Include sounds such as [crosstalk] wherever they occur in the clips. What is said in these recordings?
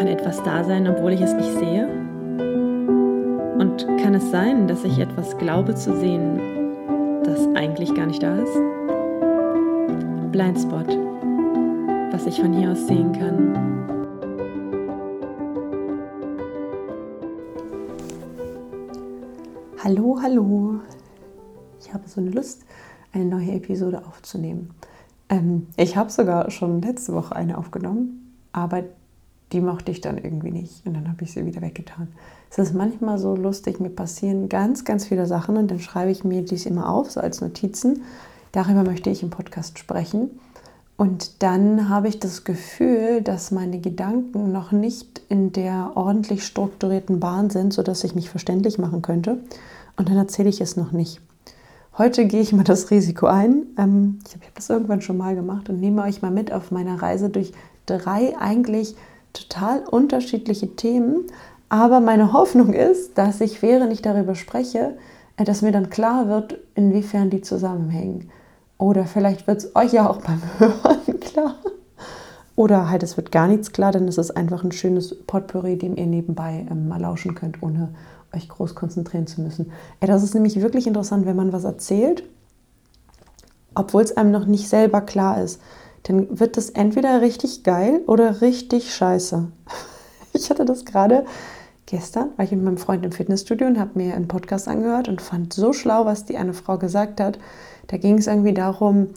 Kann etwas da sein, obwohl ich es nicht sehe? Und kann es sein, dass ich etwas glaube zu sehen, das eigentlich gar nicht da ist? Blindspot, was ich von hier aus sehen kann. Hallo, hallo. Ich habe so eine Lust, eine neue Episode aufzunehmen. Ähm, ich habe sogar schon letzte Woche eine aufgenommen, aber die mochte ich dann irgendwie nicht und dann habe ich sie wieder weggetan. Es ist manchmal so lustig, mir passieren ganz, ganz viele Sachen und dann schreibe ich mir dies immer auf, so als Notizen. Darüber möchte ich im Podcast sprechen. Und dann habe ich das Gefühl, dass meine Gedanken noch nicht in der ordentlich strukturierten Bahn sind, sodass ich mich verständlich machen könnte. Und dann erzähle ich es noch nicht. Heute gehe ich mal das Risiko ein. Ähm, ich habe das irgendwann schon mal gemacht und nehme euch mal mit auf meiner Reise durch drei eigentlich total unterschiedliche Themen. Aber meine Hoffnung ist, dass ich, während ich darüber spreche, äh, dass mir dann klar wird, inwiefern die zusammenhängen. Oder vielleicht wird es euch ja auch [laughs] beim Hören klar. Oder halt, es wird gar nichts klar, denn es ist einfach ein schönes Potpourri, dem ihr nebenbei ähm, mal lauschen könnt, ohne euch groß konzentrieren zu müssen. Ey, das ist nämlich wirklich interessant, wenn man was erzählt, obwohl es einem noch nicht selber klar ist dann wird das entweder richtig geil oder richtig scheiße. [laughs] Ich hatte das gerade gestern, war ich mit meinem Freund im Fitnessstudio und habe mir einen Podcast angehört und fand so schlau, was die eine Frau gesagt hat. Da ging es irgendwie darum,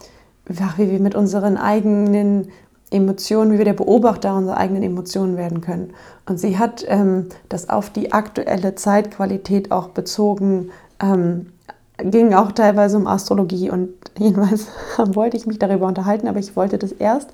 wie wir mit unseren eigenen Emotionen, wie wir der Beobachter unserer eigenen Emotionen werden können. Und sie hat ähm, das auf die aktuelle Zeitqualität auch bezogen ähm, ging auch teilweise um Astrologie und [laughs] jedenfalls wollte ich mich darüber unterhalten, aber ich wollte das erst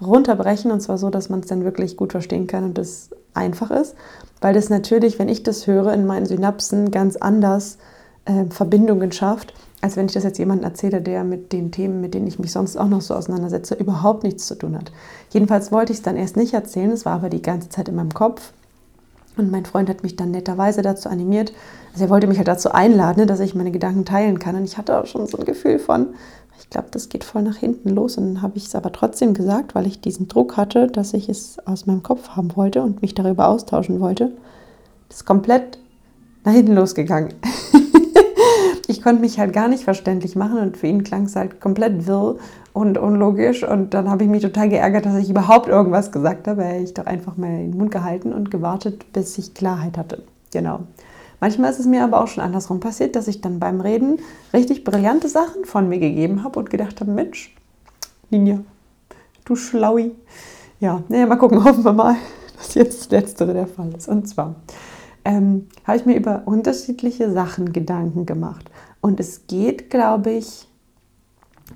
runterbrechen und zwar so, dass man es dann wirklich gut verstehen kann und es einfach ist, weil das natürlich, wenn ich das höre, in meinen Synapsen ganz anders äh, Verbindungen schafft, als wenn ich das jetzt jemandem erzähle, der mit den Themen, mit denen ich mich sonst auch noch so auseinandersetze, überhaupt nichts zu tun hat. Jedenfalls wollte ich es dann erst nicht erzählen, es war aber die ganze Zeit in meinem Kopf und mein Freund hat mich dann netterweise dazu animiert. Also er wollte mich halt dazu einladen, ne, dass ich meine Gedanken teilen kann. Und ich hatte auch schon so ein Gefühl von, ich glaube, das geht voll nach hinten los. Und dann habe ich es aber trotzdem gesagt, weil ich diesen Druck hatte, dass ich es aus meinem Kopf haben wollte und mich darüber austauschen wollte. Das ist komplett nach hinten losgegangen. [laughs] ich konnte mich halt gar nicht verständlich machen und für ihn klang es halt komplett wirr und unlogisch. Und dann habe ich mich total geärgert, dass ich überhaupt irgendwas gesagt habe. Hätte ich doch einfach mal den Mund gehalten und gewartet, bis ich Klarheit hatte. Genau. Manchmal ist es mir aber auch schon andersrum passiert, dass ich dann beim Reden richtig brillante Sachen von mir gegeben habe und gedacht habe, Mensch, Ninja, du Schlaui. Ja, naja, mal gucken, [laughs] hoffen wir mal, dass jetzt das Letztere der Fall ist. Und zwar ähm, habe ich mir über unterschiedliche Sachen Gedanken gemacht. Und es geht, glaube ich,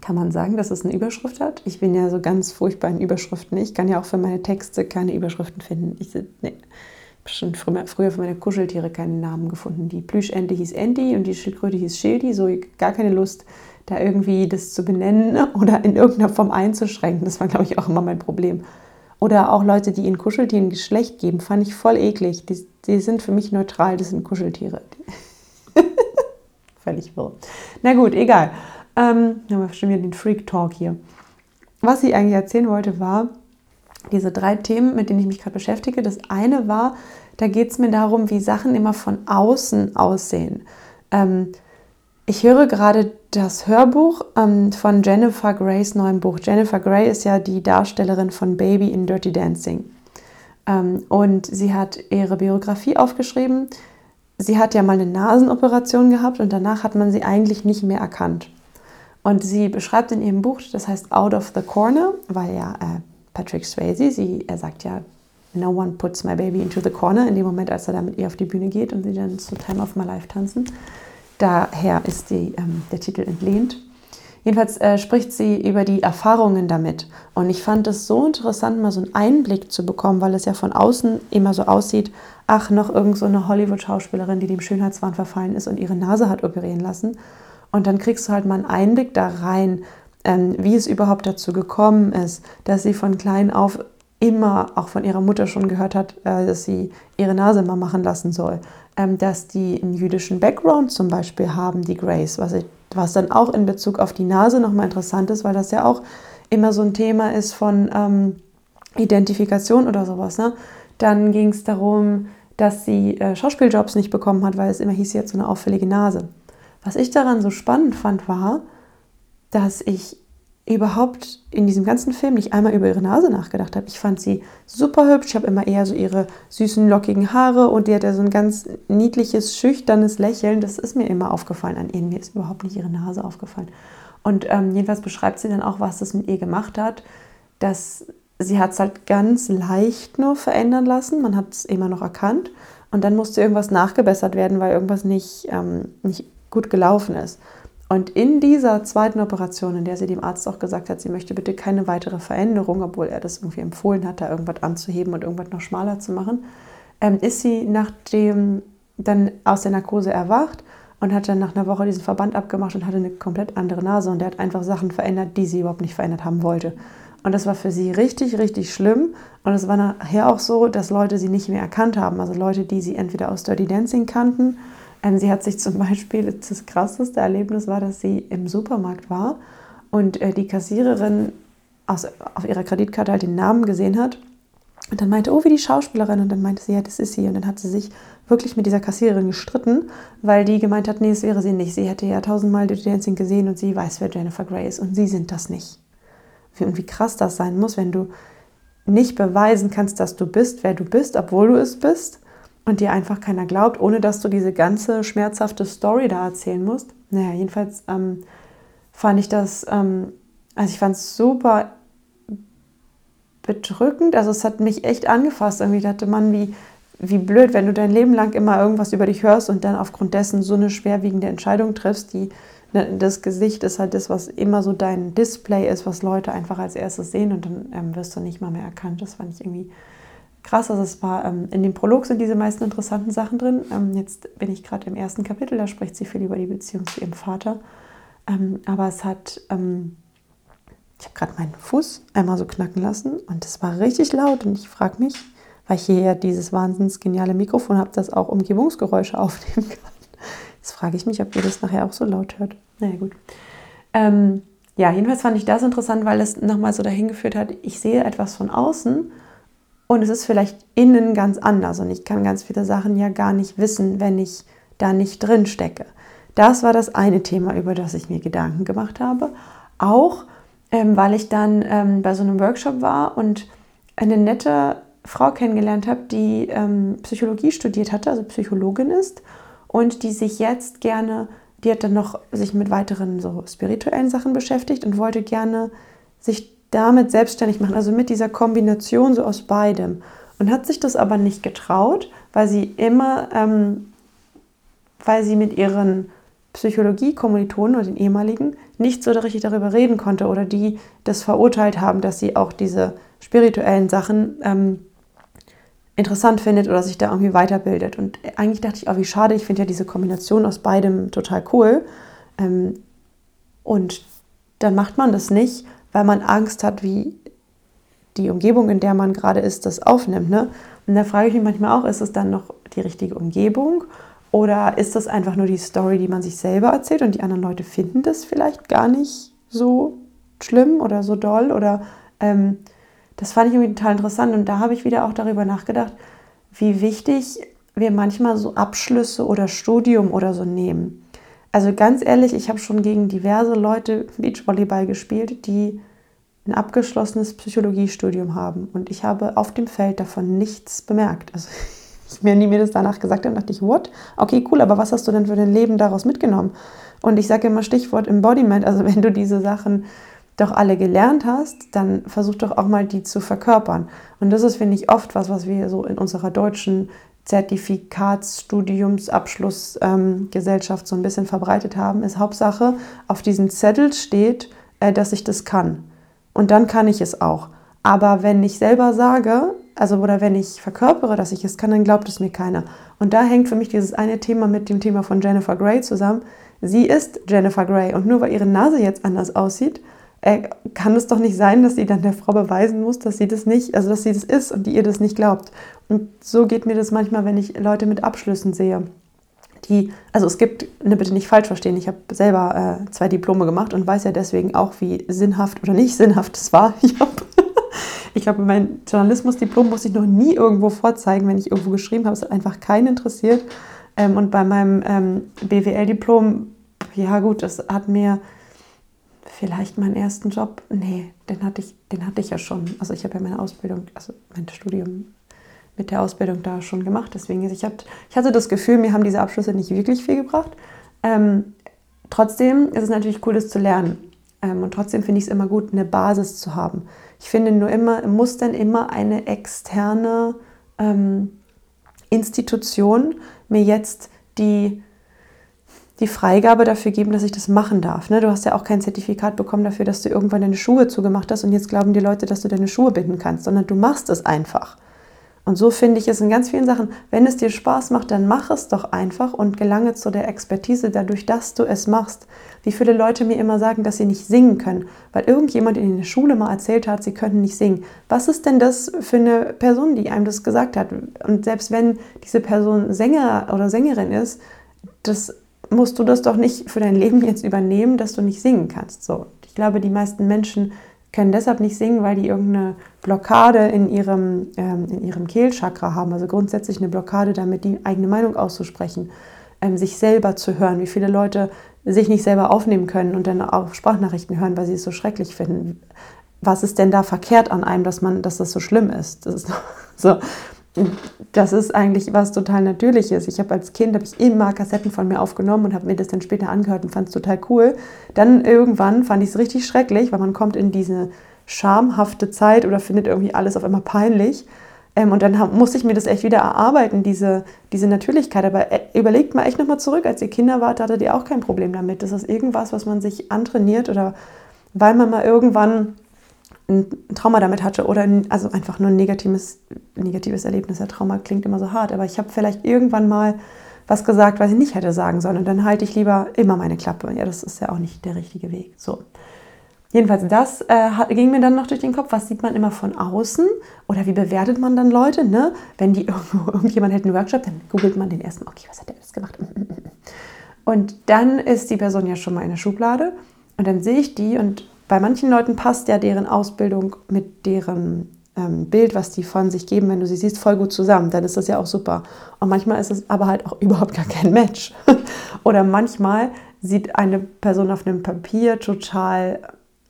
kann man sagen, dass es eine Überschrift hat? Ich bin ja so ganz furchtbar in Überschriften. Ich kann ja auch für meine Texte keine Überschriften finden. Ich nee, habe schon früher für meine Kuscheltiere keine Namen gefunden. Die Plüschente hieß Andy und die Schildkröte hieß Schildi. So gar keine Lust, da irgendwie das zu benennen [laughs] oder in irgendeiner Form einzuschränken. Das war, glaube ich, auch immer mein Problem. Oder auch Leute, die in Kuscheltieren Geschlecht geben, fand ich voll eklig. Die, die sind für mich neutral, das sind Kuscheltiere. Völlig wirr. Na gut, egal. Ähm, haben wir schon wieder den Freak Talk hier. Was ich eigentlich erzählen wollte, war diese drei Themen, mit denen ich mich gerade beschäftige. Das eine war, da geht es mir darum, wie Sachen immer von außen aussehen. Ähm, ich höre gerade das Hörbuch ähm, von Jennifer Grays neuem Buch. Jennifer Grey ist ja die Darstellerin von Baby in Dirty Dancing. Ähm, und sie hat ihre Biografie aufgeschrieben. Sie hat ja mal eine Nasenoperation gehabt und danach hat man sie eigentlich nicht mehr erkannt. Und sie beschreibt in ihrem Buch, das heißt Out of the Corner, weil ja äh, Patrick Swayze, sie, er sagt ja, No one puts my baby into the corner, in dem Moment, als er da mit ihr auf die Bühne geht und sie dann zu Time of My Life tanzen. Daher ist die, ähm, der Titel entlehnt. Jedenfalls äh, spricht sie über die Erfahrungen damit. Und ich fand es so interessant, mal so einen Einblick zu bekommen, weil es ja von außen immer so aussieht, ach, noch irgend so eine Hollywood-Schauspielerin, die dem Schönheitswahn verfallen ist und ihre Nase hat operieren lassen. Und dann kriegst du halt mal einen Einblick da rein, ähm, wie es überhaupt dazu gekommen ist, dass sie von klein auf immer auch von ihrer Mutter schon gehört hat, äh, dass sie ihre Nase mal machen lassen soll. Ähm, dass die einen jüdischen Background zum Beispiel haben, die Grace, was, ich, was dann auch in Bezug auf die Nase nochmal interessant ist, weil das ja auch immer so ein Thema ist von ähm, Identifikation oder sowas. Ne? Dann ging es darum, dass sie äh, Schauspieljobs nicht bekommen hat, weil es immer hieß, sie hat so eine auffällige Nase. Was ich daran so spannend fand, war, dass ich überhaupt in diesem ganzen Film nicht einmal über ihre Nase nachgedacht habe. Ich fand sie super hübsch. Ich habe immer eher so ihre süßen, lockigen Haare und die hat ja so ein ganz niedliches, schüchternes Lächeln. Das ist mir immer aufgefallen an ihr. Mir ist überhaupt nicht ihre Nase aufgefallen. Und ähm, jedenfalls beschreibt sie dann auch, was das mit ihr gemacht hat, dass sie hat es halt ganz leicht nur verändern lassen. Man hat es immer noch erkannt. Und dann musste irgendwas nachgebessert werden, weil irgendwas nicht, ähm, nicht gut gelaufen ist. Und in dieser zweiten Operation, in der sie dem Arzt auch gesagt hat, sie möchte bitte keine weitere Veränderung, obwohl er das irgendwie empfohlen hat, da irgendwas anzuheben und irgendwas noch schmaler zu machen, ähm, ist sie nachdem dann aus der Narkose erwacht und hat dann nach einer Woche diesen Verband abgemacht und hatte eine komplett andere Nase und der hat einfach Sachen verändert, die sie überhaupt nicht verändert haben wollte. Und das war für sie richtig, richtig schlimm. Und es war nachher auch so, dass Leute sie nicht mehr erkannt haben. Also Leute, die sie entweder aus Dirty Dancing kannten sie hat sich zum Beispiel, das krasseste Erlebnis war, dass sie im Supermarkt war und äh, die Kassiererin aus, auf ihrer Kreditkarte halt den Namen gesehen hat und dann meinte, oh, wie die Schauspielerin. Und dann meinte sie, ja, das ist sie. Und dann hat sie sich wirklich mit dieser Kassiererin gestritten, weil die gemeint hat, nee, das wäre sie nicht. Sie hätte ja tausendmal Dirty Dancing gesehen und sie weiß, wer Jennifer Grey ist. Und sie sind das nicht. Und wie krass das sein muss, wenn du nicht beweisen kannst, dass du bist, wer du bist, obwohl du es bist und dir einfach keiner glaubt, ohne dass du diese ganze schmerzhafte Story da erzählen musst. Naja, jedenfalls ähm, fand ich das, ähm, also ich fand es super bedrückend. Also es hat mich echt angefasst. Irgendwie dachte man, wie, wie blöd, wenn du dein Leben lang immer irgendwas über dich hörst und dann aufgrund dessen so eine schwerwiegende Entscheidung triffst, die ne, das Gesicht ist halt das, was immer so dein Display ist, was Leute einfach als erstes sehen und dann ähm, wirst du nicht mal mehr erkannt. Das fand ich irgendwie krass. Also es war ähm, in dem Prolog sind diese meisten interessanten Sachen drin. Ähm, jetzt bin ich gerade im ersten Kapitel, da spricht sie viel über die Beziehung zu ihrem Vater. Ähm, aber es hat, ähm, ich habe gerade meinen Fuß einmal so knacken lassen und es war richtig laut und ich frage mich, weil ich hier ja dieses wahnsinns geniale Mikrofon habe, das auch Umgebungsgeräusche [laughs] aufnehmen kann. Jetzt frage ich mich, ob ihr das nachher auch so laut hört. Naja, gut. Ähm, ja, jedenfalls fand ich das interessant, weil es nochmal so dahin geführt hat, ich sehe etwas von außen und es ist vielleicht innen ganz anders und ich kann ganz viele Sachen ja gar nicht wissen, wenn ich da nicht drin stecke. Das war das eine Thema, über das ich mir Gedanken gemacht habe. Auch ähm, weil ich dann ähm, bei so einem Workshop war und eine nette Frau kennengelernt habe, die ähm, Psychologie studiert hatte, also Psychologin ist und die sich jetzt gerne, die hat dann noch sich mit weiteren so spirituellen Sachen beschäftigt und wollte gerne sich damit selbstständig machen, also mit dieser Kombination so aus beidem. Und hat sich das aber nicht getraut, weil sie immer, ähm, weil sie mit ihren Psychologie-Kommilitonen oder den ehemaligen nicht so richtig darüber reden konnte oder die das verurteilt haben, dass sie auch diese spirituellen Sachen ähm, interessant findet oder sich da irgendwie weiterbildet. Und eigentlich dachte ich, oh, wie schade, ich finde ja diese Kombination aus beidem total cool. Ähm, und dann macht man das nicht weil man Angst hat, wie die Umgebung, in der man gerade ist, das aufnimmt. Ne? Und da frage ich mich manchmal auch, ist es dann noch die richtige Umgebung oder ist das einfach nur die Story, die man sich selber erzählt und die anderen Leute finden das vielleicht gar nicht so schlimm oder so doll oder ähm, das fand ich irgendwie total interessant und da habe ich wieder auch darüber nachgedacht, wie wichtig wir manchmal so Abschlüsse oder Studium oder so nehmen. Also ganz ehrlich, ich habe schon gegen diverse Leute Beachvolleyball gespielt, die ein abgeschlossenes Psychologiestudium haben. Und ich habe auf dem Feld davon nichts bemerkt. Also [laughs] mir nie mir das danach gesagt haben, dachte ich, what? Okay, cool, aber was hast du denn für dein Leben daraus mitgenommen? Und ich sage immer Stichwort Embodiment, also [laughs] wenn du diese Sachen doch alle gelernt hast, dann versuch doch auch mal die zu verkörpern. Und das ist, finde ich, oft was, was wir so in unserer deutschen Zertifikatsstudiumsabschlussgesellschaft ähm, so ein bisschen verbreitet haben, ist Hauptsache, auf diesen Zettel steht, äh, dass ich das kann. Und dann kann ich es auch. Aber wenn ich selber sage, also oder wenn ich verkörpere, dass ich es kann, dann glaubt es mir keiner. Und da hängt für mich dieses eine Thema mit dem Thema von Jennifer Grey zusammen. Sie ist Jennifer Grey und nur weil ihre Nase jetzt anders aussieht, äh, kann es doch nicht sein, dass sie dann der Frau beweisen muss, dass sie das nicht, also dass sie das ist und die ihr das nicht glaubt. Und so geht mir das manchmal, wenn ich Leute mit Abschlüssen sehe. Die, also es gibt, ne, bitte nicht falsch verstehen, ich habe selber äh, zwei Diplome gemacht und weiß ja deswegen auch, wie sinnhaft oder nicht [laughs] sinnhaft es war. Ich habe [laughs] Ich habe mein Journalismusdiplom muss ich noch nie irgendwo vorzeigen, wenn ich irgendwo geschrieben habe. Es hat einfach keinen interessiert. Ähm, und bei meinem ähm, BWL-Diplom, ja gut, das hat mir vielleicht meinen ersten Job, nee, den hatte ich, den hatte ich ja schon. Also ich habe ja meine Ausbildung, also mein Studium mit der Ausbildung da schon gemacht. Deswegen, ich, hab, ich hatte das Gefühl, mir haben diese Abschlüsse nicht wirklich viel gebracht. Ähm, trotzdem ist es natürlich cool, das zu lernen. Ähm, und trotzdem finde ich es immer gut, eine Basis zu haben. Ich finde nur immer, muss dann immer eine externe ähm, Institution mir jetzt die, die Freigabe dafür geben, dass ich das machen darf. Ne? Du hast ja auch kein Zertifikat bekommen dafür, dass du irgendwann deine Schuhe zugemacht hast und jetzt glauben die Leute, dass du deine Schuhe binden kannst, sondern du machst es einfach. Und so finde ich es in ganz vielen Sachen, wenn es dir Spaß macht, dann mach es doch einfach und gelange zu der Expertise dadurch, dass du es machst. Wie viele Leute mir immer sagen, dass sie nicht singen können, weil irgendjemand in der Schule mal erzählt hat, sie könnten nicht singen. Was ist denn das für eine Person, die einem das gesagt hat? Und selbst wenn diese Person Sänger oder Sängerin ist, das musst du das doch nicht für dein Leben jetzt übernehmen, dass du nicht singen kannst. So, ich glaube, die meisten Menschen können deshalb nicht singen, weil die irgendeine Blockade in ihrem, ähm, in ihrem Kehlchakra haben. Also grundsätzlich eine Blockade damit, die eigene Meinung auszusprechen, ähm, sich selber zu hören. Wie viele Leute sich nicht selber aufnehmen können und dann auch Sprachnachrichten hören, weil sie es so schrecklich finden. Was ist denn da verkehrt an einem, dass man, dass das so schlimm ist? Das ist [laughs] so. Das ist eigentlich was total Natürliches. Ich habe als Kind habe ich immer Kassetten von mir aufgenommen und habe mir das dann später angehört und fand es total cool. Dann irgendwann fand ich es richtig schrecklich, weil man kommt in diese schamhafte Zeit oder findet irgendwie alles auf einmal peinlich. Ähm, und dann musste ich mir das echt wieder erarbeiten, diese, diese Natürlichkeit. Aber äh, überlegt mal echt nochmal zurück, als ihr Kinder wart, hattet ihr auch kein Problem damit. Das ist irgendwas, was man sich antrainiert oder weil man mal irgendwann ein Trauma damit hatte oder also einfach nur ein negatives, negatives Erlebnis. Der Trauma klingt immer so hart, aber ich habe vielleicht irgendwann mal was gesagt, was ich nicht hätte sagen sollen. Und dann halte ich lieber immer meine Klappe. Ja, das ist ja auch nicht der richtige Weg. So. Jedenfalls, das äh, ging mir dann noch durch den Kopf. Was sieht man immer von außen? Oder wie bewertet man dann Leute? Ne? Wenn die [laughs] irgendwo, irgendjemand hält einen Workshop, dann googelt man den erstmal, okay, was hat der alles gemacht? Und dann ist die Person ja schon mal in der Schublade. Und dann sehe ich die und bei manchen Leuten passt ja deren Ausbildung mit deren ähm, Bild, was die von sich geben, wenn du sie siehst, voll gut zusammen. Dann ist das ja auch super. Und manchmal ist es aber halt auch [laughs] überhaupt gar kein Match. [laughs] Oder manchmal sieht eine Person auf einem Papier total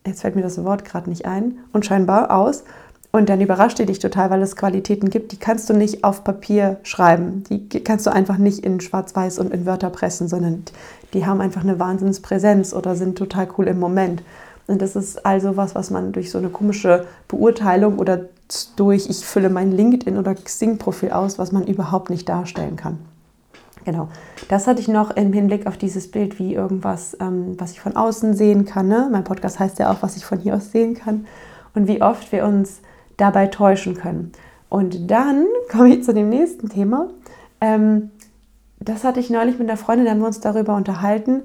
jetzt fällt mir das Wort gerade nicht ein, unscheinbar aus. Und dann überrascht ihr dich total, weil es Qualitäten gibt, die kannst du nicht auf Papier schreiben. Die kannst du einfach nicht in Schwarz-Weiß und in Wörter pressen, sondern die haben einfach eine Wahnsinnspräsenz oder sind total cool im Moment. Und das ist also was, was man durch so eine komische Beurteilung oder durch, ich fülle mein LinkedIn oder Xing-Profil aus, was man überhaupt nicht darstellen kann. Genau, das hatte ich noch im Hinblick auf dieses Bild wie irgendwas, ähm, was ich von außen sehen kann. Ne? Mein Podcast heißt ja auch, was ich von hier aus sehen kann und wie oft wir uns dabei täuschen können. Und dann [laughs] komme ich zu dem nächsten Thema. Ähm, das hatte ich neulich mit einer Freundin, da haben wir uns darüber unterhalten,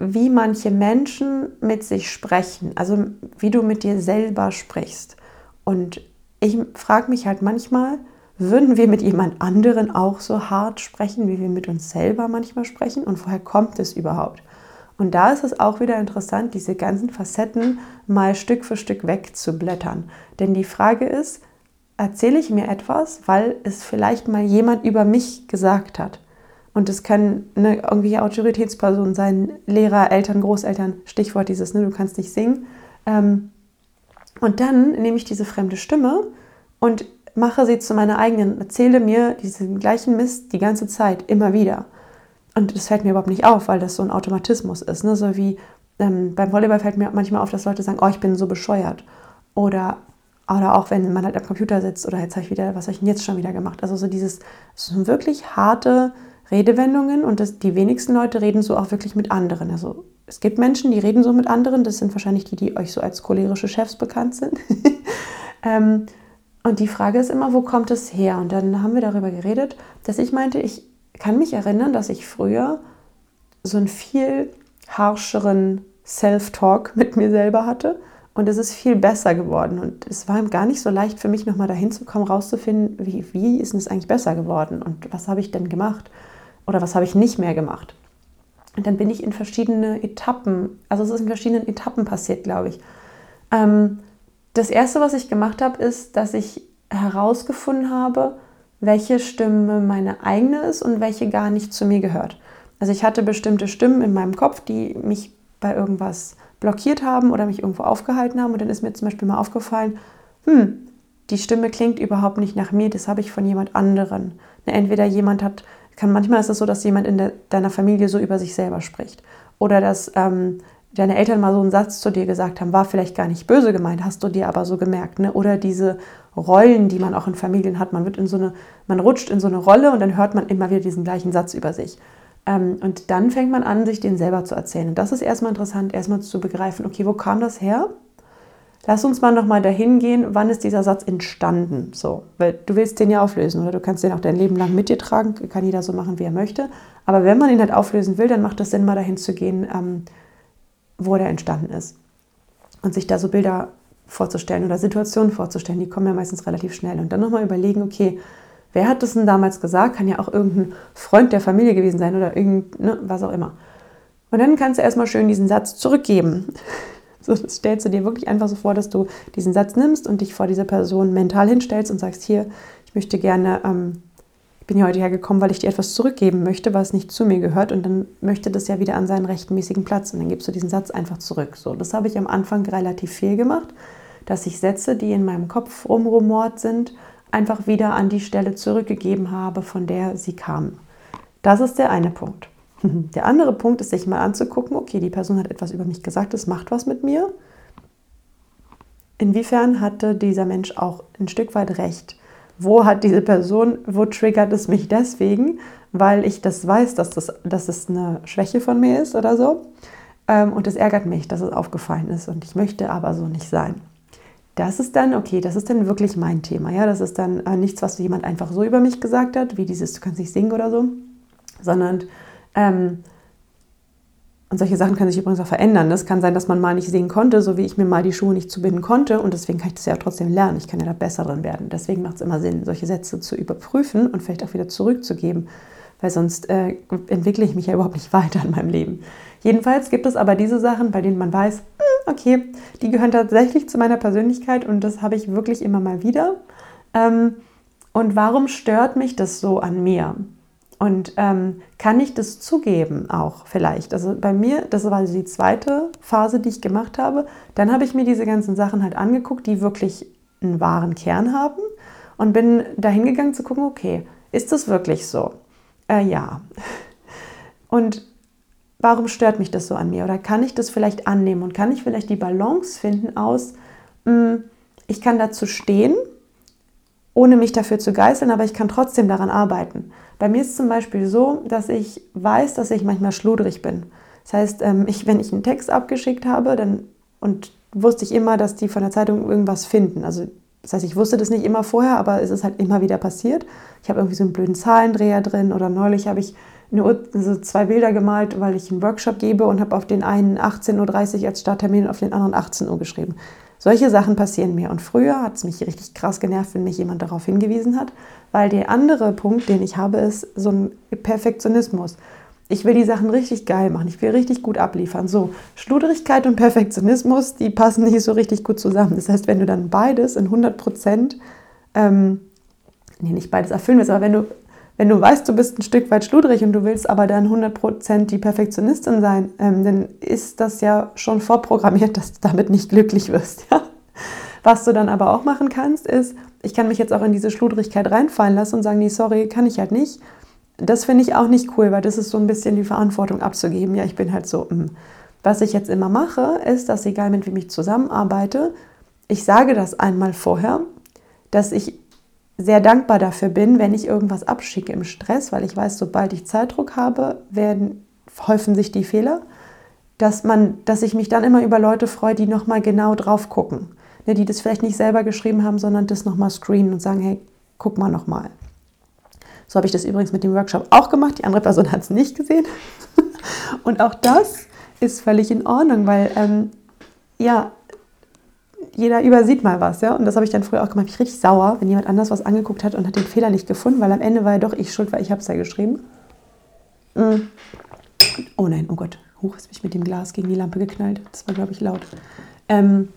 wie manche Menschen mit sich sprechen, also wie du mit dir selber sprichst. Und ich frage mich halt manchmal, würden wir mit jemand anderen auch so hart sprechen, wie wir mit uns selber manchmal sprechen? Und woher kommt es überhaupt? Und da ist es auch wieder interessant, diese ganzen Facetten mal Stück für Stück wegzublättern. Denn die Frage ist, erzähle ich mir etwas, weil es vielleicht mal jemand über mich gesagt hat? Und es können eine irgendwelche Autoritätspersonen sein, Lehrer, Eltern, Großeltern, Stichwort dieses, ne, du kannst nicht singen. Ähm, und dann nehme ich diese fremde Stimme und mache sie zu meiner eigenen, erzähle mir diesen gleichen Mist die ganze Zeit, immer wieder. Und das fällt mir überhaupt nicht auf, weil das so ein Automatismus ist. Ne? So wie ähm, beim Volleyball fällt mir manchmal auf, dass Leute sagen, oh, ich bin so bescheuert. Oder, oder auch wenn man halt am Computer sitzt oder jetzt habe ich wieder, was habe ich denn jetzt schon wieder gemacht? Also so dieses, so wirklich harte Redewendungen und das, die wenigsten Leute reden so auch wirklich mit anderen. Also es gibt Menschen, die reden so mit anderen, das sind wahrscheinlich die, die euch so als cholerische Chefs bekannt sind. [laughs] ähm, und die Frage ist immer, wo kommt es her? Und dann haben wir darüber geredet, dass ich meinte, ich kann mich erinnern, dass ich früher so einen viel harscheren Self-Talk mit mir selber hatte. Und es ist viel besser geworden. Und es war gar nicht so leicht für mich, nochmal dahin zu kommen, rauszufinden, wie, wie ist es eigentlich besser geworden und was habe ich denn gemacht oder was habe ich nicht mehr gemacht. Und dann bin ich in verschiedene Etappen, also es ist in verschiedenen Etappen passiert, glaube ich. Ähm, das Erste, was ich gemacht habe, ist, dass ich herausgefunden habe, welche Stimme meine eigene ist und welche gar nicht zu mir gehört. Also ich hatte bestimmte Stimmen in meinem Kopf, die mich bei irgendwas blockiert haben oder mich irgendwo aufgehalten haben. Und dann ist mir zum Beispiel mal aufgefallen, hm, die Stimme klingt überhaupt nicht nach mir, das habe ich von jemand anderen. Entweder jemand hat, kann manchmal ist es so, dass jemand in de, deiner Familie so über sich selber spricht. Oder dass ähm, deine Eltern mal so einen Satz zu dir gesagt haben, war vielleicht gar nicht böse gemeint, hast du dir aber so gemerkt. Ne? Oder diese Rollen, die man auch in Familien hat. Man wird in so eine, man rutscht in so eine Rolle und dann hört man immer wieder diesen gleichen Satz über sich. Ähm, und dann fängt man an, sich den selber zu erzählen. Und das ist erstmal interessant, erstmal zu begreifen, okay, wo kam das her? Lass uns mal nochmal dahin gehen, wann ist dieser Satz entstanden? So, weil du willst den ja auflösen oder du kannst den auch dein Leben lang mit dir tragen, kann jeder so machen, wie er möchte. Aber wenn man ihn halt auflösen will, dann macht es Sinn, mal dahin zu gehen, ähm, wo der entstanden ist. Und sich da so Bilder vorzustellen oder Situationen vorzustellen, die kommen ja meistens relativ schnell. Und dann nochmal überlegen, okay, wer hat das denn damals gesagt? Kann ja auch irgendein Freund der Familie gewesen sein oder irgend, ne, was auch immer. Und dann kannst du erstmal schön diesen Satz zurückgeben. Das stellst du dir wirklich einfach so vor, dass du diesen Satz nimmst und dich vor dieser Person mental hinstellst und sagst, hier, ich möchte gerne, ähm, ich bin hier heute hergekommen, weil ich dir etwas zurückgeben möchte, was nicht zu mir gehört und dann möchte das ja wieder an seinen rechtmäßigen Platz und dann gibst du diesen Satz einfach zurück. So, das habe ich am Anfang relativ viel gemacht, dass ich Sätze, die in meinem Kopf rumrumort sind, einfach wieder an die Stelle zurückgegeben habe, von der sie kamen. Das ist der eine Punkt. [laughs] Der andere Punkt ist, sich mal anzugucken, okay, die Person hat etwas über mich gesagt, es macht was mit mir. Inwiefern hatte dieser Mensch auch ein Stück weit recht? Wo hat diese Person, wo triggert es mich deswegen, weil ich das weiß, dass das, dass es eine Schwäche von mir ist oder so? Ähm, und es ärgert mich, dass es aufgefallen ist und ich möchte aber so nicht sein. Das ist dann, okay, das ist dann wirklich mein Thema. Ja, das ist dann äh, nichts, was jemand einfach so über mich gesagt hat, wie dieses, du kannst nicht singen oder so, sondern ähm, und solche Sachen können sich übrigens auch verändern. Es kann sein, dass man mal nicht sehen konnte, so wie ich mir mal die Schuhe nicht zubinden konnte. Und deswegen kann ich das ja trotzdem lernen. Ich kann ja da besser drin werden. Deswegen macht es immer Sinn, solche Sätze zu überprüfen und vielleicht auch wieder zurückzugeben. Weil sonst äh, entwickle ich mich ja überhaupt nicht [laughs] weiter in meinem Leben. Jedenfalls gibt es aber diese Sachen, bei denen man weiß, hm, okay, die gehören tatsächlich zu meiner Persönlichkeit und das habe ich wirklich immer mal wieder. Ähm, und warum stört mich das so an mir? Und ähm, kann ich das zugeben auch vielleicht? Also bei mir, das war die zweite Phase, die ich gemacht habe. Dann habe ich mir diese ganzen Sachen halt angeguckt, die wirklich einen wahren Kern haben und bin dahin gegangen zu gucken, okay, ist das wirklich so? Äh, ja. [laughs] Und warum stört mich das so an mir? Oder kann ich das vielleicht annehmen und kann ich vielleicht die Balance finden aus, mh, hm, ich kann dazu stehen, ohne mich dafür zu geißeln, aber ich kann trotzdem daran arbeiten. Bei mir ist es zum Beispiel so, dass ich weiß, dass ich manchmal schludrig bin. Das heißt, ähm, ich, wenn ich einen Text abgeschickt habe, dann und wusste ich immer, dass die von der Zeitung irgendwas finden. Also das heißt, ich wusste das nicht immer vorher, aber es ist halt immer wieder passiert. Ich habe irgendwie so einen blöden Zahlendreher drin oder neulich habe ich eine, also zwei Bilder gemalt, weil ich einen Workshop gebe und habe auf den einen 18.30 Uhr als Starttermin und auf den anderen 18 Uhr geschrieben. Solche Sachen passieren mir. Und früher hat es mich richtig krass genervt, wenn mich jemand darauf hingewiesen hat, weil der andere Punkt, den ich habe, ist so ein Perfektionismus. Ich will die Sachen richtig geil machen, ich will richtig gut abliefern. So, Schluderigkeit und Perfektionismus, die passen nicht so richtig gut zusammen. Das heißt, wenn du dann beides in 100 Prozent, ähm, nee, nicht beides erfüllen willst, aber wenn du wenn du weißt, du bist ein Stück weit schludrig und du willst aber dann 100% die Perfektionistin sein, ähm, dann ist das ja schon vorprogrammiert, [laughs] dass du damit nicht glücklich wirst. Ja? Was du dann aber auch machen kannst, ist, ich kann mich jetzt auch in diese Schludrigkeit reinfallen lassen und sagen, nee, sorry, kann ich halt nicht. Das finde ich auch nicht cool, weil das ist so ein bisschen die Verantwortung abzugeben. Ja, ich bin halt so, mh. Hm. was ich jetzt immer mache, ist, dass egal mit wem ich zusammenarbeite, ich sage das einmal vorher, dass ich sehr dankbar dafür bin, wenn ich irgendwas abschicke im Stress, weil ich weiß, sobald ich Zeitdruck habe, werden, häufen sich die Fehler, dass, man, dass ich mich dann immer über Leute freue, die nochmal genau drauf gucken. Ne, die das vielleicht nicht selber geschrieben haben, sondern das nochmal screenen und sagen, hey, guck mal nochmal. So habe ich das übrigens mit dem Workshop auch gemacht. Die andere Person hat es nicht gesehen. [laughs] und auch das ist völlig in Ordnung, weil ähm, ja, jeder übersieht mal was, ja. Und das habe ich dann früher auch gemacht. Ich richtig sauer, wenn jemand anders was angeguckt hat und hat den Fehler nicht gefunden, weil am Ende war ja doch ich schuld, weil ich habe es ja geschrieben. Mm. Oh nein, oh Gott. Huch, ist mich mit dem Glas gegen die Lampe geknallt. Das war, glaube ich, laut. Ähm,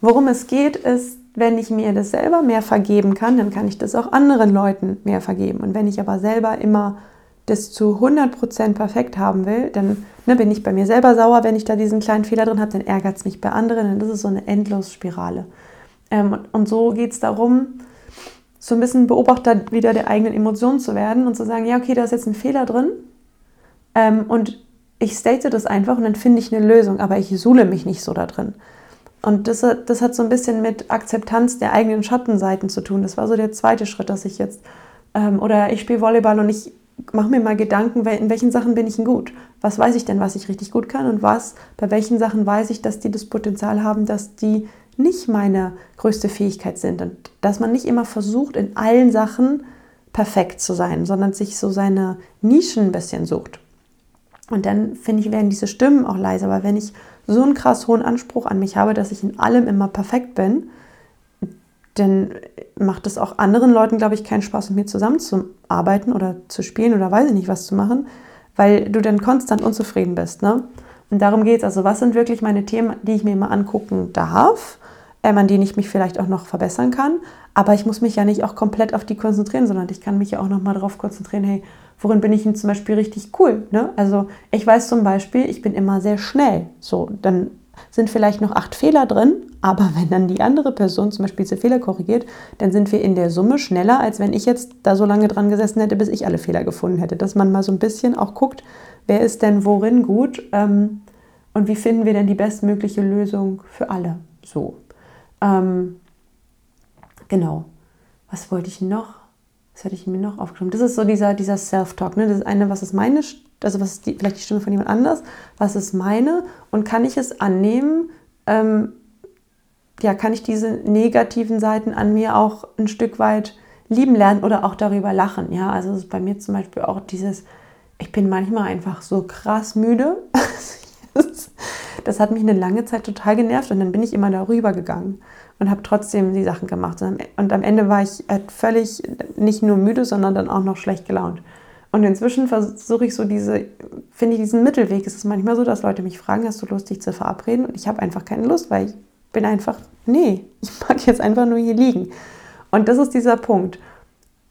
worum es geht, ist, wenn ich mir das selber mehr vergeben kann, dann kann ich das auch anderen Leuten mehr vergeben. Und wenn ich aber selber immer das zu 100% perfekt haben will, dann ne, bin ich bei mir selber sauer, wenn ich da diesen kleinen Fehler drin habe, dann ärgert es mich bei anderen. Und das ist so eine Endlosspirale. Ähm, und so geht es darum, so ein bisschen Beobachter wieder der eigenen Emotionen zu werden und zu sagen, ja, okay, da ist jetzt ein Fehler drin. Ähm, und ich state das einfach und dann finde ich eine Lösung, aber ich suhle mich nicht so da drin. Und das, das hat so ein bisschen mit Akzeptanz der eigenen Schattenseiten zu tun. Das war so der zweite Schritt, dass ich jetzt, ähm, oder ich spiele Volleyball und ich mache mir mal Gedanken, in welchen Sachen bin ich denn gut? Was weiß ich denn, was ich richtig gut kann und was, bei welchen Sachen weiß ich, dass die das Potenzial haben, dass die nicht meine größte Fähigkeit sind und dass man nicht immer versucht, in allen Sachen perfekt zu sein, sondern sich so seine Nischen ein bisschen sucht. Und dann finde ich, werden diese Stimmen auch leiser, weil wenn ich so einen krass hohen Anspruch an mich habe, dass ich in allem immer perfekt bin, dann macht es auch anderen Leuten, glaube ich, keinen Spaß, mit mir zusammenzuarbeiten oder zu spielen oder weiß ich nicht, was zu machen, weil du dann konstant unzufrieden bist. Ne? Und darum geht es. Also, was sind wirklich meine Themen, die ich mir mal angucken darf, ähm, an denen ich mich vielleicht auch noch verbessern kann. Aber ich muss mich ja nicht auch komplett auf die konzentrieren, sondern ich kann mich ja auch noch mal darauf konzentrieren, hey, worin bin ich denn zum Beispiel richtig cool? Ne? Also ich weiß zum Beispiel, ich bin immer sehr schnell. So, dann sind vielleicht noch acht Fehler drin, aber [laughs] wenn dann die andere Person zum Beispiel diese Fehler korrigiert, dann sind wir in der Summe schneller, als wenn ich jetzt da so lange dran gesessen hätte, bis ich alle Fehler gefunden hätte. Dass man mal so ein bisschen auch guckt, wer ist denn worin gut ähm, und wie finden wir denn die bestmögliche Lösung für alle. So. Ähm, genau. Was wollte ich noch? Was hatte ich mir noch aufgeschrieben? Das ist so dieser, dieser Self-Talk. Ne? Das ist eine, was ist meine, also was ist die, vielleicht die Stimme von jemand anders, was ist meine und kann ich es annehmen? Ähm, ja, kann ich diese negativen Seiten an mir auch ein Stück weit lieben lernen oder auch darüber lachen? Ja, also es ist bei mir zum Beispiel auch dieses, ich bin manchmal einfach so krass müde. [laughs] das hat mich eine lange Zeit total genervt und dann bin ich immer darüber gegangen und habe trotzdem die Sachen gemacht. Und am Ende war ich halt völlig nicht nur müde, sondern dann auch noch schlecht gelaunt. Und inzwischen versuche ich so diese, finde ich diesen Mittelweg. Es ist manchmal so, dass Leute mich fragen, hast du Lust, dich zu verabreden? Und ich habe einfach keine Lust, weil ich bin einfach, nee, ich mag jetzt einfach nur hier liegen. Und das ist dieser Punkt.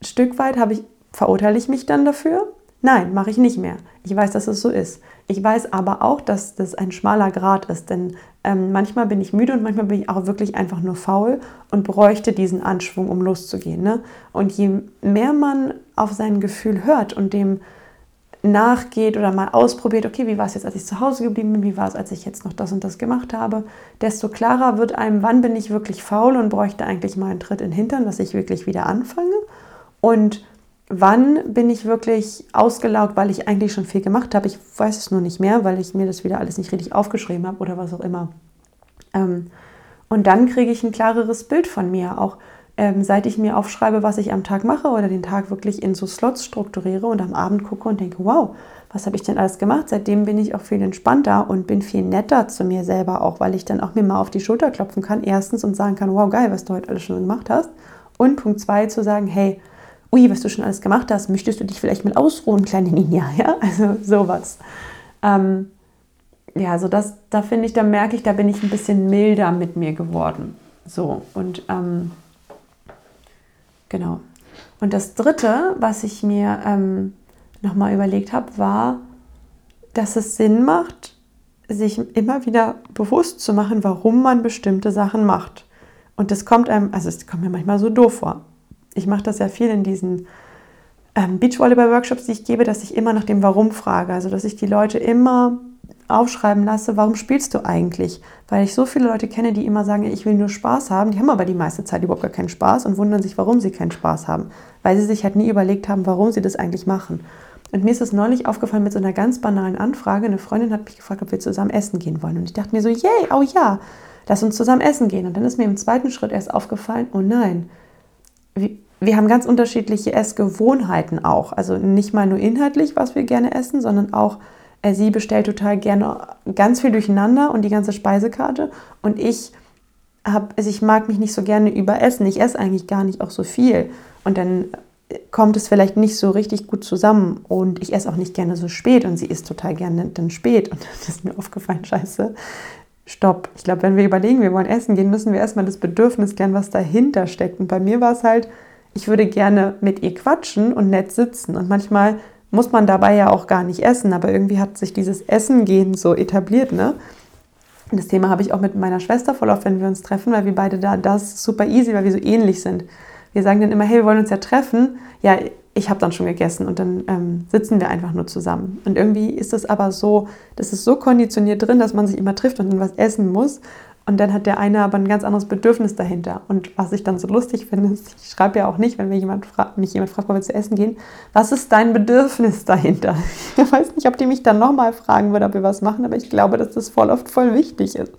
Ein Stück weit habe ich, verurteile ich mich dann dafür? Nein, mache ich nicht mehr. Ich weiß, dass es so ist. Ich weiß aber auch, dass das ein schmaler Grad ist, denn ähm, manchmal bin ich müde und manchmal bin ich auch wirklich einfach nur faul und bräuchte diesen Anschwung, um loszugehen. Ne? Und je mehr man auf sein Gefühl hört und dem nachgeht oder mal ausprobiert, okay, wie war es jetzt, als ich zu Hause geblieben bin, wie war es, als ich jetzt noch das und das gemacht habe, desto klarer wird einem, wann bin ich wirklich faul und bräuchte eigentlich mal einen Tritt in den Hintern, dass ich wirklich wieder anfange. Und wann bin ich wirklich ausgelaugt, weil ich eigentlich schon viel gemacht habe. Ich weiß es nur nicht mehr, weil ich mir das wieder alles nicht richtig aufgeschrieben habe oder was auch immer. Ähm, und dann kriege ich ein klareres Bild von mir, auch ähm, seit ich mir aufschreibe, was ich am Tag mache oder den Tag wirklich in so Slots strukturiere und am Abend gucke und denke, wow, was habe ich denn alles gemacht? Seitdem bin ich auch viel entspannter und bin viel netter zu mir selber auch, weil ich dann auch mir mal auf die Schulter klopfen kann, erstens und sagen kann, wow, geil, was du heute alles schon gemacht hast. Und Punkt zwei, zu sagen, hey, ui, was du schon alles gemacht hast, möchtest du dich vielleicht mal ausruhen, kleine Ninja, [laughs] ja, also sowas. Ähm, ja, also das, da finde ich, da merke ich, da bin ich ein bisschen milder mit mir geworden. So, und ähm, genau. Und das Dritte, was ich mir ähm, nochmal überlegt habe, war, dass es Sinn macht, sich immer wieder bewusst zu machen, warum man bestimmte Sachen macht. Und das kommt einem, also es kommt mir manchmal so doof vor ich mache das ja viel in diesen ähm, Beachvolleyball-Workshops, die ich gebe, dass ich immer nach dem Warum frage. Also, dass ich die Leute immer aufschreiben lasse, warum spielst du eigentlich? Weil ich so viele Leute kenne, die immer sagen, ich will nur Spaß haben, die haben aber die meiste Zeit überhaupt gar keinen Spaß und wundern sich, warum sie keinen Spaß haben, weil sie sich halt nie überlegt haben, warum sie das eigentlich machen. Und mir ist es neulich aufgefallen mit so einer ganz banalen Anfrage. Eine Freundin hat mich gefragt, ob wir zusammen essen gehen wollen. Und ich dachte mir so, yay, oh ja, lass uns zusammen essen gehen. Und dann ist mir im zweiten Schritt erst aufgefallen, oh nein, wie, wir haben ganz unterschiedliche Essgewohnheiten auch. Also nicht mal nur inhaltlich, was wir gerne essen, sondern auch, äh, sie bestellt total gerne ganz viel durcheinander und die ganze Speisekarte. Und ich habe, also ich mag mich nicht so gerne überessen. Ich esse eigentlich gar nicht auch so viel. Und dann kommt es vielleicht nicht so richtig gut zusammen. Und ich esse auch nicht gerne so spät und sie isst total gerne dann spät. Und [laughs] das ist mir aufgefallen, scheiße. stopp. Ich glaube, wenn wir überlegen, wir wollen essen gehen, müssen wir erstmal das Bedürfnis klären, was dahinter steckt. Und bei mir war es halt, ich würde gerne mit ihr quatschen und nett sitzen. Und manchmal muss man dabei ja auch gar nicht essen, aber irgendwie hat sich dieses Essen gehen so etabliert, ne? Das Thema habe ich auch mit meiner Schwester voll oft, wenn wir uns treffen, weil wir beide da das super easy, weil wir so ähnlich sind. Wir sagen dann immer, hey, wir wollen uns ja treffen. Ja, ich habe dann schon gegessen und dann ähm, sitzen wir einfach nur zusammen. Und irgendwie ist es aber so, das ist so konditioniert drin, dass man sich immer trifft und dann was essen muss. Und dann hat der eine aber ein ganz anderes Bedürfnis dahinter. Und was ich dann so lustig finde, ist, ich schreibe ja auch nicht, wenn mir jemand, mich jemand fragt, wollen wir zu essen gehen, was ist dein Bedürfnis dahinter? [laughs] Ich weiß nicht, ob die mich dann nochmal fragen würde, ob wir was machen, aber ich glaube, dass das voll oft voll wichtig ist.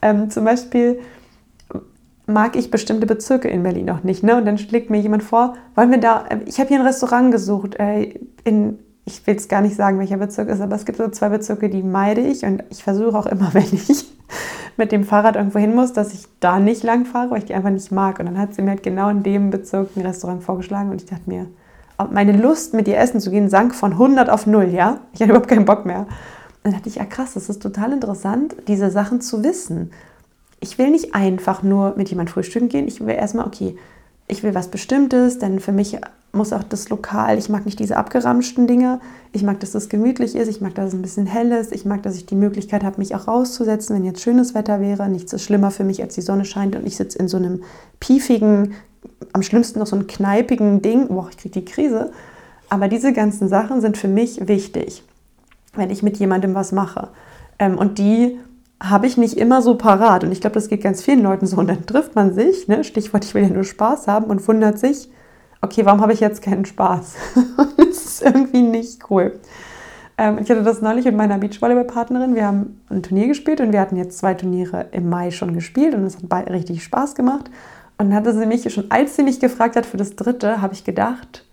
Ähm, zum Beispiel mag ich bestimmte Bezirke in Berlin noch nicht. Ne? Und dann schlägt mir jemand vor, wollen wir da, ich habe hier ein Restaurant gesucht äh, in ich will es gar nicht sagen, welcher Bezirk ist, aber es gibt so zwei Bezirke, die meide ich und ich versuche auch immer, [laughs] wenn ich mit dem Fahrrad irgendwo hin muss, dass ich da nicht lang fahre, weil ich die einfach nicht mag. Und dann hat sie mir halt genau in dem Bezirk ein Restaurant vorgeschlagen und ich dachte mir, meine Lust, mit ihr essen zu gehen, sank von 100 auf 0, ja? Ich hatte überhaupt keinen Bock mehr. Und dann dachte ich, ja krass, das ist total interessant, diese Sachen zu wissen. Ich will nicht einfach nur mit jemandem frühstücken gehen, ich will erstmal, okay, ich will was Bestimmtes, denn für mich muss auch das Lokal, ich mag nicht diese abgeramschten Dinge, ich mag, dass das gemütlich ist, ich mag, dass es ein bisschen hell ist, ich mag, dass ich die Möglichkeit habe, mich auch rauszusetzen, wenn jetzt schönes Wetter wäre. Nichts ist schlimmer für mich, als die Sonne scheint und ich sitze in so einem piefigen, am schlimmsten noch so einem kneipigen Ding, boah, ich kriege die Krise. Aber diese ganzen Sachen sind für mich wichtig, wenn ich mit jemandem was mache. Ähm, und die habe ich nicht immer so parat. Und ich glaube, das geht ganz vielen Leuten so. Und dann trifft man sich, ne? Stichwort, ich will ja nur Spaß haben und wundert sich, okay, warum habe ich jetzt keinen Spaß? [laughs] das ist irgendwie nicht cool. Ähm, ich hatte das neulich mit meiner Beachvolleyball-Partnerin. Wir haben ein Turnier gespielt und wir hatten jetzt zwei Turniere im Mai schon gespielt und es hat richtig Spaß gemacht. Und dann hatte sie mich schon, als sie mich gefragt hat für das dritte, habe ich gedacht,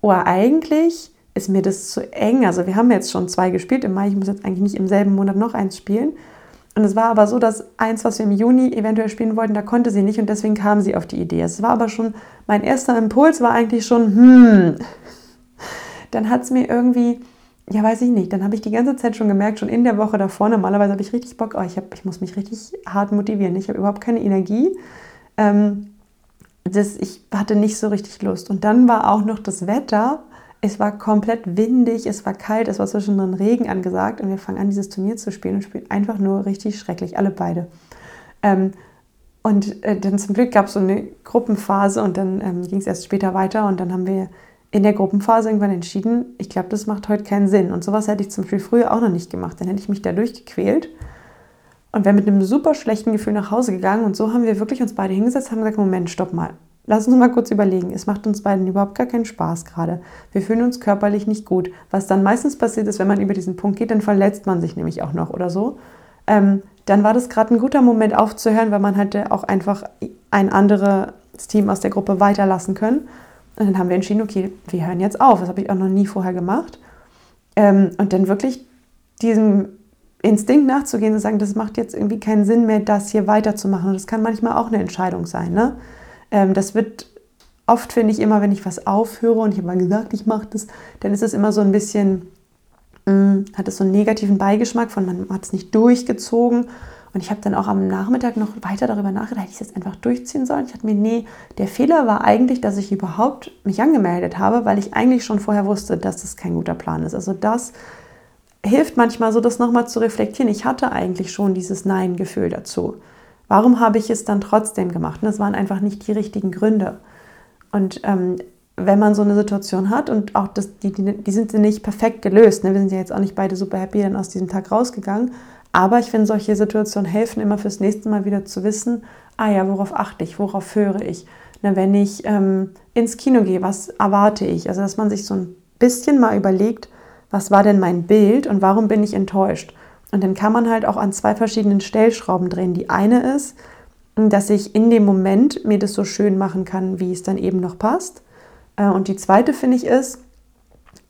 oh, eigentlich ist mir das zu eng. Also wir haben jetzt schon zwei gespielt im Mai, ich muss jetzt eigentlich nicht im selben Monat noch eins spielen. Und es war aber so, dass eins, was wir im Juni eventuell spielen wollten, da konnte sie nicht und deswegen kam sie auf die Idee. Es war aber schon, mein erster Impuls war eigentlich schon, hm, dann hat es mir irgendwie, ja weiß ich nicht, dann habe ich die ganze Zeit schon gemerkt, schon in der Woche davor, normalerweise habe ich richtig Bock, oh, ich, hab, ich muss mich richtig hart motivieren, ich habe überhaupt keine Energie. Ähm, das, ich hatte nicht so richtig Lust. Und dann war auch noch das Wetter es war komplett windig, es war kalt, es war zwischendrin Regen angesagt und wir fangen an, dieses Turnier zu spielen und spielen einfach nur richtig schrecklich, alle beide. Ähm, und äh, dann zum Glück gab es so eine Gruppenphase und dann ähm, ging es erst später weiter und dann haben wir in der Gruppenphase irgendwann entschieden, ich glaube, das macht heute keinen Sinn. Und sowas hätte ich zum Beispiel früher auch noch nicht gemacht. Dann hätte ich mich da durchgequält und wäre mit einem super schlechten Gefühl nach Hause gegangen. Und so haben wir wirklich uns beide hingesetzt, haben gesagt, Moment, stopp mal. Lass uns mal kurz überlegen. Es macht uns beiden überhaupt gar keinen Spaß gerade. Wir fühlen uns körperlich nicht gut. Was dann meistens passiert ist, wenn man über diesen Punkt geht, dann verletzt man sich nämlich auch noch oder so. Ähm, dann war das gerade ein guter Moment aufzuhören, weil man hätte auch einfach ein anderes Team aus der Gruppe weiterlassen können. Und dann haben wir entschieden, okay, wir hören jetzt auf. Das habe ich auch noch nie vorher gemacht. Ähm, und dann wirklich diesem Instinkt nachzugehen und zu sagen, das macht jetzt irgendwie keinen Sinn mehr, das hier weiterzumachen. Und das kann manchmal auch eine Entscheidung sein. Ne? Ähm, das wird oft, finde ich, immer, wenn ich was aufhöre und ich habe mal gesagt, ich mache das, dann ist es immer so ein bisschen, mh, mm, hat es so einen negativen Beigeschmack von, man hat es nicht durchgezogen. Und ich habe dann auch am Nachmittag noch weiter darüber nachgedacht, hätte ich es jetzt einfach durchziehen sollen. Ich hatte mir, nee, der Fehler war eigentlich, dass ich überhaupt mich angemeldet habe, weil ich eigentlich schon vorher wusste, dass das kein guter Plan ist. Also das hilft manchmal so, das nochmal zu reflektieren. Ich hatte eigentlich schon dieses Nein-Gefühl dazu. Warum habe ich es dann trotzdem gemacht? Das waren einfach nicht die richtigen Gründe. Und ähm, wenn man so eine Situation hat und auch das, die, die, die sind nicht perfekt gelöst, ne? wir sind ja jetzt auch nicht beide super happy dann aus diesem Tag rausgegangen, aber ich finde, solche Situationen helfen immer fürs nächste Mal wieder zu wissen, ah ja, worauf achte ich, worauf höre ich. Na, wenn ich ähm, ins Kino gehe, was erwarte ich? Also, dass man sich so ein bisschen mal überlegt, was war denn mein Bild und warum bin ich enttäuscht? Und dann kann man halt auch an zwei verschiedenen Stellschrauben drehen. Die eine ist, dass ich in dem Moment mir das so schön machen kann, wie es dann eben noch passt. Äh, und die zweite finde ich ist,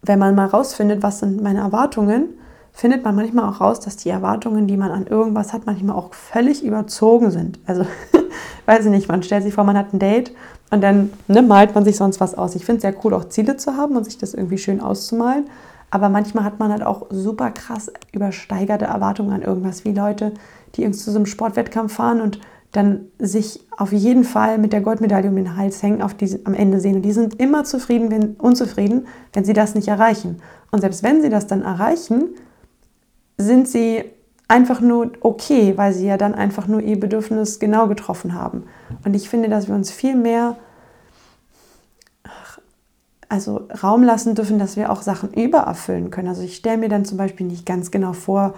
wenn man mal rausfindet, was sind meine Erwartungen, findet man manchmal auch raus, dass die Erwartungen, die man an irgendwas hat, manchmal auch völlig überzogen sind. Also, [laughs] weiß ich nicht, man stellt sich vor, man hat ein Date und dann ne, malt man sich sonst was aus. Ich finde es sehr cool, auch Ziele zu haben und sich das irgendwie schön auszumalen. Aber manchmal hat man halt auch super krass übersteigerte Erwartungen an irgendwas, wie Leute, die irgendwie zu so einem Sportwettkampf fahren und dann sich auf jeden Fall mit der Goldmedaille um den Hals hängen, auf die am Ende sehen. Und die sind immer zufrieden, wenn, unzufrieden, wenn sie das nicht erreichen. Und selbst wenn sie das dann erreichen, sind sie einfach nur okay, weil sie ja dann einfach nur ihr Bedürfnis genau getroffen haben. Und ich finde, dass wir uns viel mehr also Raum lassen dürfen, dass wir auch Sachen übererfüllen können. Also ich stelle mir dann zum Beispiel nicht ganz genau vor,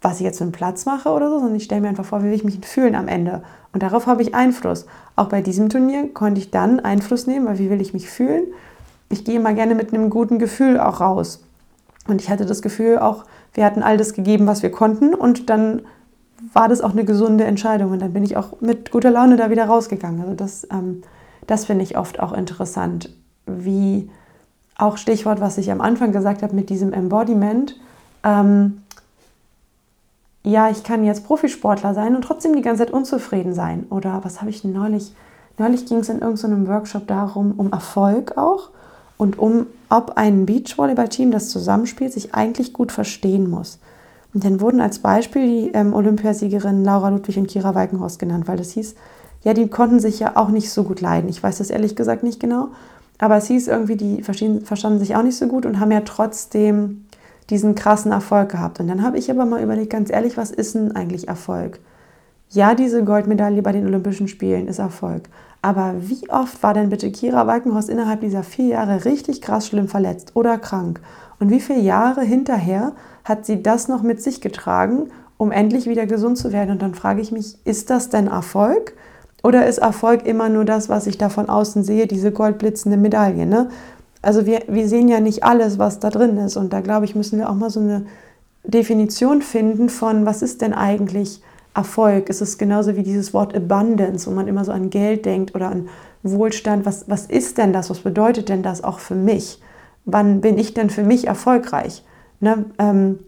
was ich jetzt für einen Platz mache oder so, sondern ich stelle mir einfach vor, wie will ich mich fühlen am Ende. Und darauf habe ich Einfluss. Auch bei diesem Turnier konnte ich dann Einfluss nehmen, weil wie will ich mich fühlen? Ich gehe immer gerne mit einem guten Gefühl auch raus. Und ich hatte das Gefühl auch, wir hatten all das gegeben, was wir konnten und dann war das auch eine gesunde Entscheidung und dann bin ich auch mit guter Laune da wieder rausgegangen. Also das, ähm, das finde ich oft auch interessant, wie auch Stichwort, was ich am Anfang gesagt habe mit diesem Embodiment. Ähm, ja, ich kann jetzt Profisportler sein und trotzdem die ganze Zeit unzufrieden sein. Oder was habe ich neulich? Neulich ging es in irgendeinem Workshop darum, um Erfolg auch und um, ob ein Beachvolleyball-Team, das zusammenspielt, sich eigentlich gut verstehen muss. Und dann wurden als Beispiel die ähm, Olympiasiegerinnen Laura Ludwig und Kira Walkenhorst genannt, weil das hieß, ja, die konnten sich ja auch nicht so gut leiden. Ich weiß das ehrlich gesagt nicht genau, aber es hieß irgendwie, die verstanden sich auch nicht so gut und haben ja trotzdem diesen krassen Erfolg gehabt. Und dann habe ich aber mal überlegt, ganz ehrlich, was ist denn eigentlich Erfolg? Ja, diese Goldmedaille bei den Olympischen Spielen ist Erfolg. Aber wie oft war denn bitte Kira Walkenhorst innerhalb dieser vier Jahre richtig krass schlimm verletzt oder krank? Und wie viele Jahre hinterher hat sie das noch mit sich getragen, um endlich wieder gesund zu werden? Und dann frage ich mich, ist das denn Erfolg? Oder ist Erfolg immer nur das, was ich da von außen sehe, diese goldblitzende Medaille? Ne? Also wir, wir sehen ja nicht alles, was da drin ist. Und da glaube ich, müssen wir auch mal so eine Definition finden von, was ist denn eigentlich Erfolg? Ist es genauso wie dieses Wort Abundance, wo man immer so an Geld denkt oder an Wohlstand. Was, was ist denn das? Was bedeutet denn das auch für mich? Wann bin ich denn für mich erfolgreich? Ne? Ähm,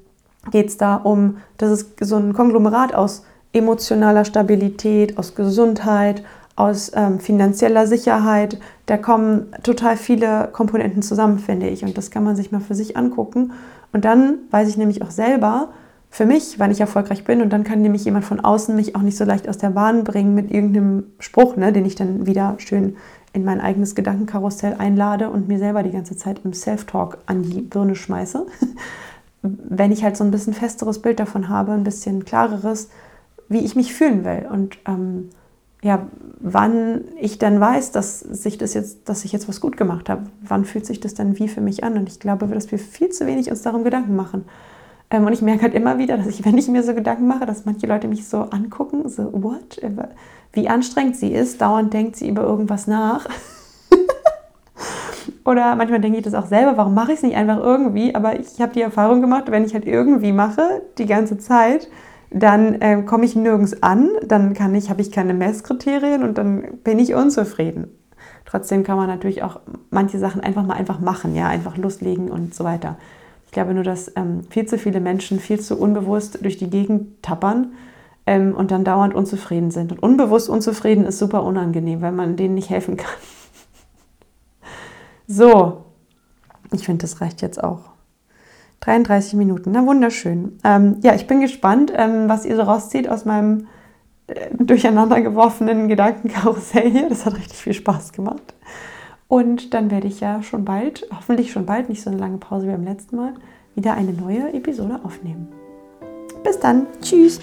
Geht es da um, das ist so ein Konglomerat aus emotionaler Stabilität, aus Gesundheit, aus ähm, finanzieller Sicherheit. Da kommen total viele Komponenten zusammen, finde ich. Und das kann man sich mal für sich angucken. Und dann weiß ich nämlich auch selber für mich, wann ich erfolgreich bin. Und dann kann nämlich jemand von außen mich auch nicht so leicht aus der Bahn bringen mit irgendeinem Spruch, ne, den ich dann wieder schön in mein eigenes Gedankenkarussell einlade und mir selber die ganze Zeit im Self-Talk an die Birne schmeiße. [laughs] Wenn ich halt so ein bisschen festeres Bild davon habe, ein bisschen klareres, wie ich mich fühlen will. Und ähm, ja, wann ich dann weiß, dass, sich das jetzt, dass ich jetzt was gut gemacht habe, wann fühlt sich das dann wie für mich an? Und ich glaube, dass wir viel zu wenig uns darum Gedanken machen. Ähm, und ich merke halt immer wieder, dass ich, wenn ich mir so Gedanken mache, dass manche Leute mich so angucken, so, what? Wie anstrengend sie ist, dauernd denkt sie über irgendwas nach. [laughs] Oder manchmal denke ich das auch selber, warum mache ich es nicht einfach irgendwie? Aber ich habe die Erfahrung gemacht, wenn ich halt irgendwie mache, die ganze Zeit, dann äh, komme ich nirgends an, dann kann ich, habe ich keine Messkriterien und dann bin ich unzufrieden. Trotzdem kann man natürlich auch manche Sachen einfach mal einfach machen, ja, einfach loslegen und so weiter. Ich glaube nur, dass ähm, viel zu viele Menschen viel zu unbewusst durch die Gegend tappern ähm, und dann dauernd unzufrieden sind. Und unbewusst unzufrieden ist super unangenehm, weil man denen nicht helfen kann. [laughs] so, ich finde, das reicht jetzt auch. 33 Minuten, na wunderschön. Ähm, ja, ich bin gespannt, ähm, was ihr so rauszieht aus meinem äh, durcheinander geworfenen Gedankenkarussell hier. Das hat richtig viel Spaß gemacht. Und dann werde ich ja schon bald, hoffentlich schon bald, nicht so eine lange Pause wie beim letzten Mal, wieder eine neue Episode aufnehmen. Bis dann. Tschüss.